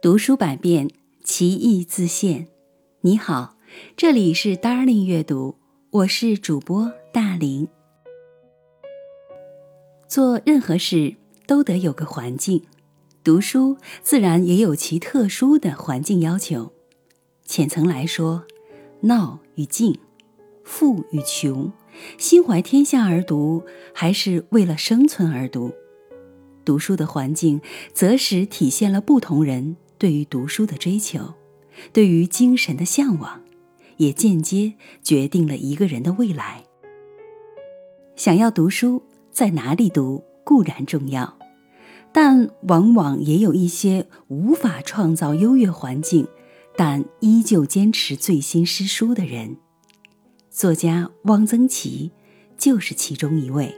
读书百遍，其义自现。你好，这里是 Darling 阅读，我是主播大林。做任何事都得有个环境，读书自然也有其特殊的环境要求。浅层来说，闹与静，富与穷，心怀天下而读，还是为了生存而读？读书的环境，则使体现了不同人。对于读书的追求，对于精神的向往，也间接决定了一个人的未来。想要读书，在哪里读固然重要，但往往也有一些无法创造优越环境，但依旧坚持最新诗书的人。作家汪曾祺就是其中一位。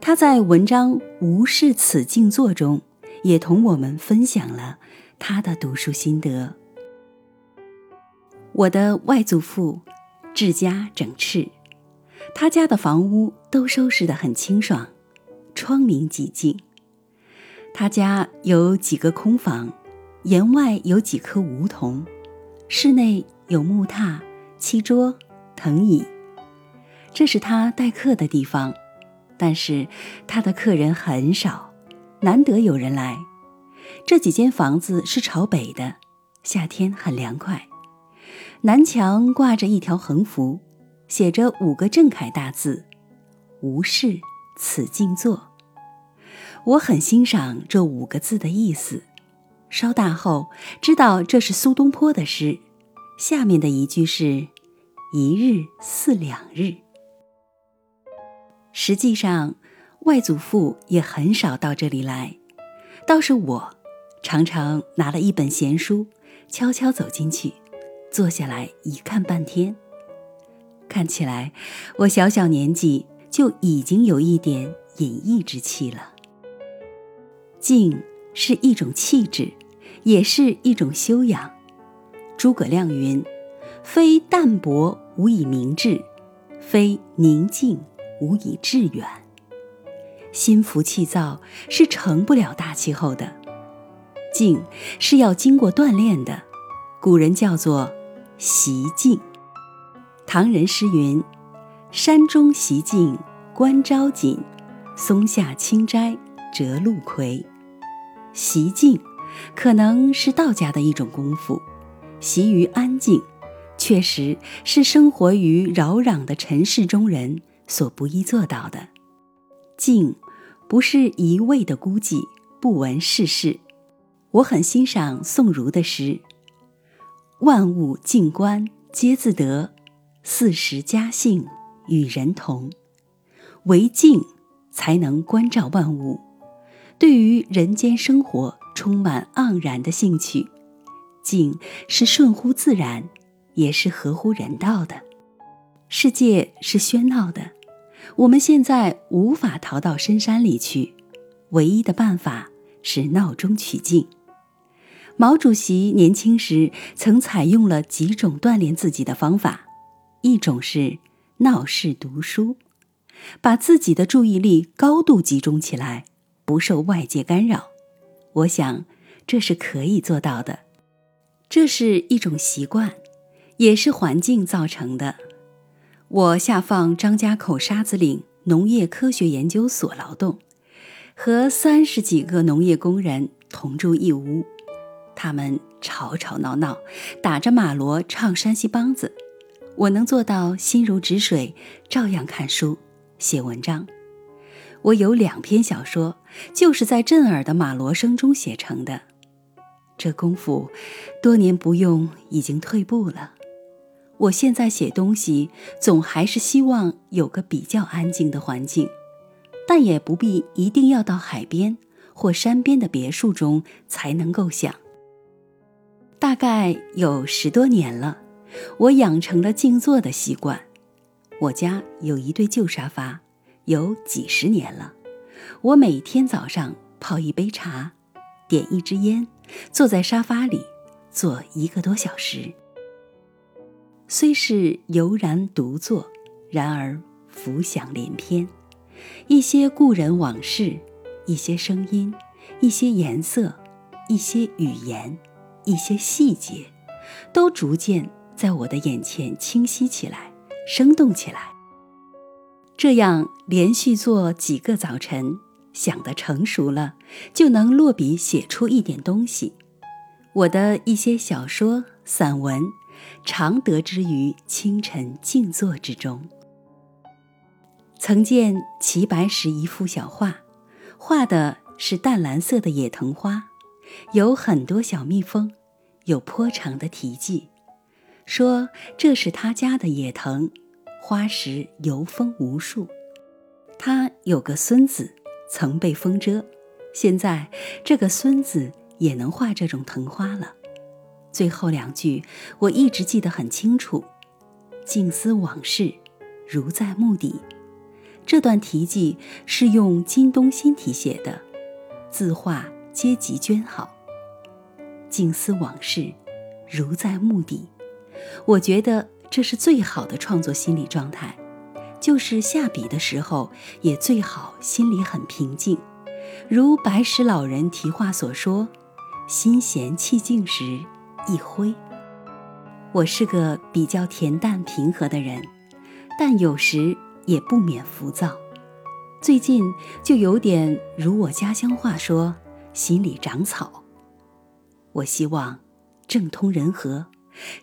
他在文章《无视此静坐》中，也同我们分享了。他的读书心得。我的外祖父治家整饬，他家的房屋都收拾得很清爽，窗明几净。他家有几个空房，檐外有几棵梧桐，室内有木榻、漆桌、藤椅。这是他待客的地方，但是他的客人很少，难得有人来。这几间房子是朝北的，夏天很凉快。南墙挂着一条横幅，写着五个正楷大字：“无事此静坐。”我很欣赏这五个字的意思。稍大后知道这是苏东坡的诗，下面的一句是“一日似两日”。实际上，外祖父也很少到这里来，倒是我。常常拿了一本闲书，悄悄走进去，坐下来一看半天。看起来，我小小年纪就已经有一点隐逸之气了。静是一种气质，也是一种修养。诸葛亮云：“非淡泊无以明志，非宁静无以致远。”心浮气躁是成不了大气候的。静是要经过锻炼的，古人叫做习静。唐人诗云：“山中习静观朝锦，松下清斋折露葵。”习静可能是道家的一种功夫，习于安静，确实是生活于扰攘的尘世中人所不易做到的。静，不是一味的孤寂，不闻世事。我很欣赏宋儒的诗：“万物静观皆自得，四时佳兴与人同。唯静才能关照万物，对于人间生活充满盎然的兴趣。静是顺乎自然，也是合乎人道的。世界是喧闹的，我们现在无法逃到深山里去，唯一的办法是闹中取静。”毛主席年轻时曾采用了几种锻炼自己的方法，一种是闹市读书，把自己的注意力高度集中起来，不受外界干扰。我想这是可以做到的，这是一种习惯，也是环境造成的。我下放张家口沙子岭农业科学研究所劳动，和三十几个农业工人同住一屋。他们吵吵闹闹，打着马锣唱山西梆子，我能做到心如止水，照样看书、写文章。我有两篇小说，就是在震耳的马锣声中写成的。这功夫，多年不用，已经退步了。我现在写东西，总还是希望有个比较安静的环境，但也不必一定要到海边或山边的别墅中才能够想。大概有十多年了，我养成了静坐的习惯。我家有一对旧沙发，有几十年了。我每天早上泡一杯茶，点一支烟，坐在沙发里坐一个多小时。虽是悠然独坐，然而浮想联翩，一些故人往事，一些声音，一些颜色。一些语言、一些细节，都逐渐在我的眼前清晰起来，生动起来。这样连续做几个早晨，想得成熟了，就能落笔写出一点东西。我的一些小说、散文，常得之于清晨静坐之中。曾见齐白石一幅小画，画的是淡蓝色的野藤花，有很多小蜜蜂，有颇长的题记，说这是他家的野藤。花时游蜂无数，他有个孙子曾被风蛰，现在这个孙子也能画这种藤花了。最后两句我一直记得很清楚：“静思往事，如在目底。”这段题记是用金东新体写的，字画皆极娟好。静思往事，如在目底。我觉得。这是最好的创作心理状态，就是下笔的时候也最好心里很平静。如白石老人题画所说：“心闲气静时，一挥。”我是个比较恬淡平和的人，但有时也不免浮躁。最近就有点如我家乡话说：“心里长草。”我希望政通人和。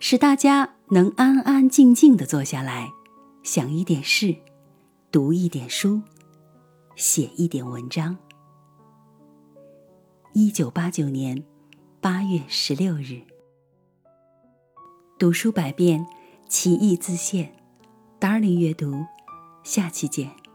使大家能安安静静地坐下来，想一点事，读一点书，写一点文章。一九八九年八月十六日，读书百遍，其义自现。Darling 阅读，下期见。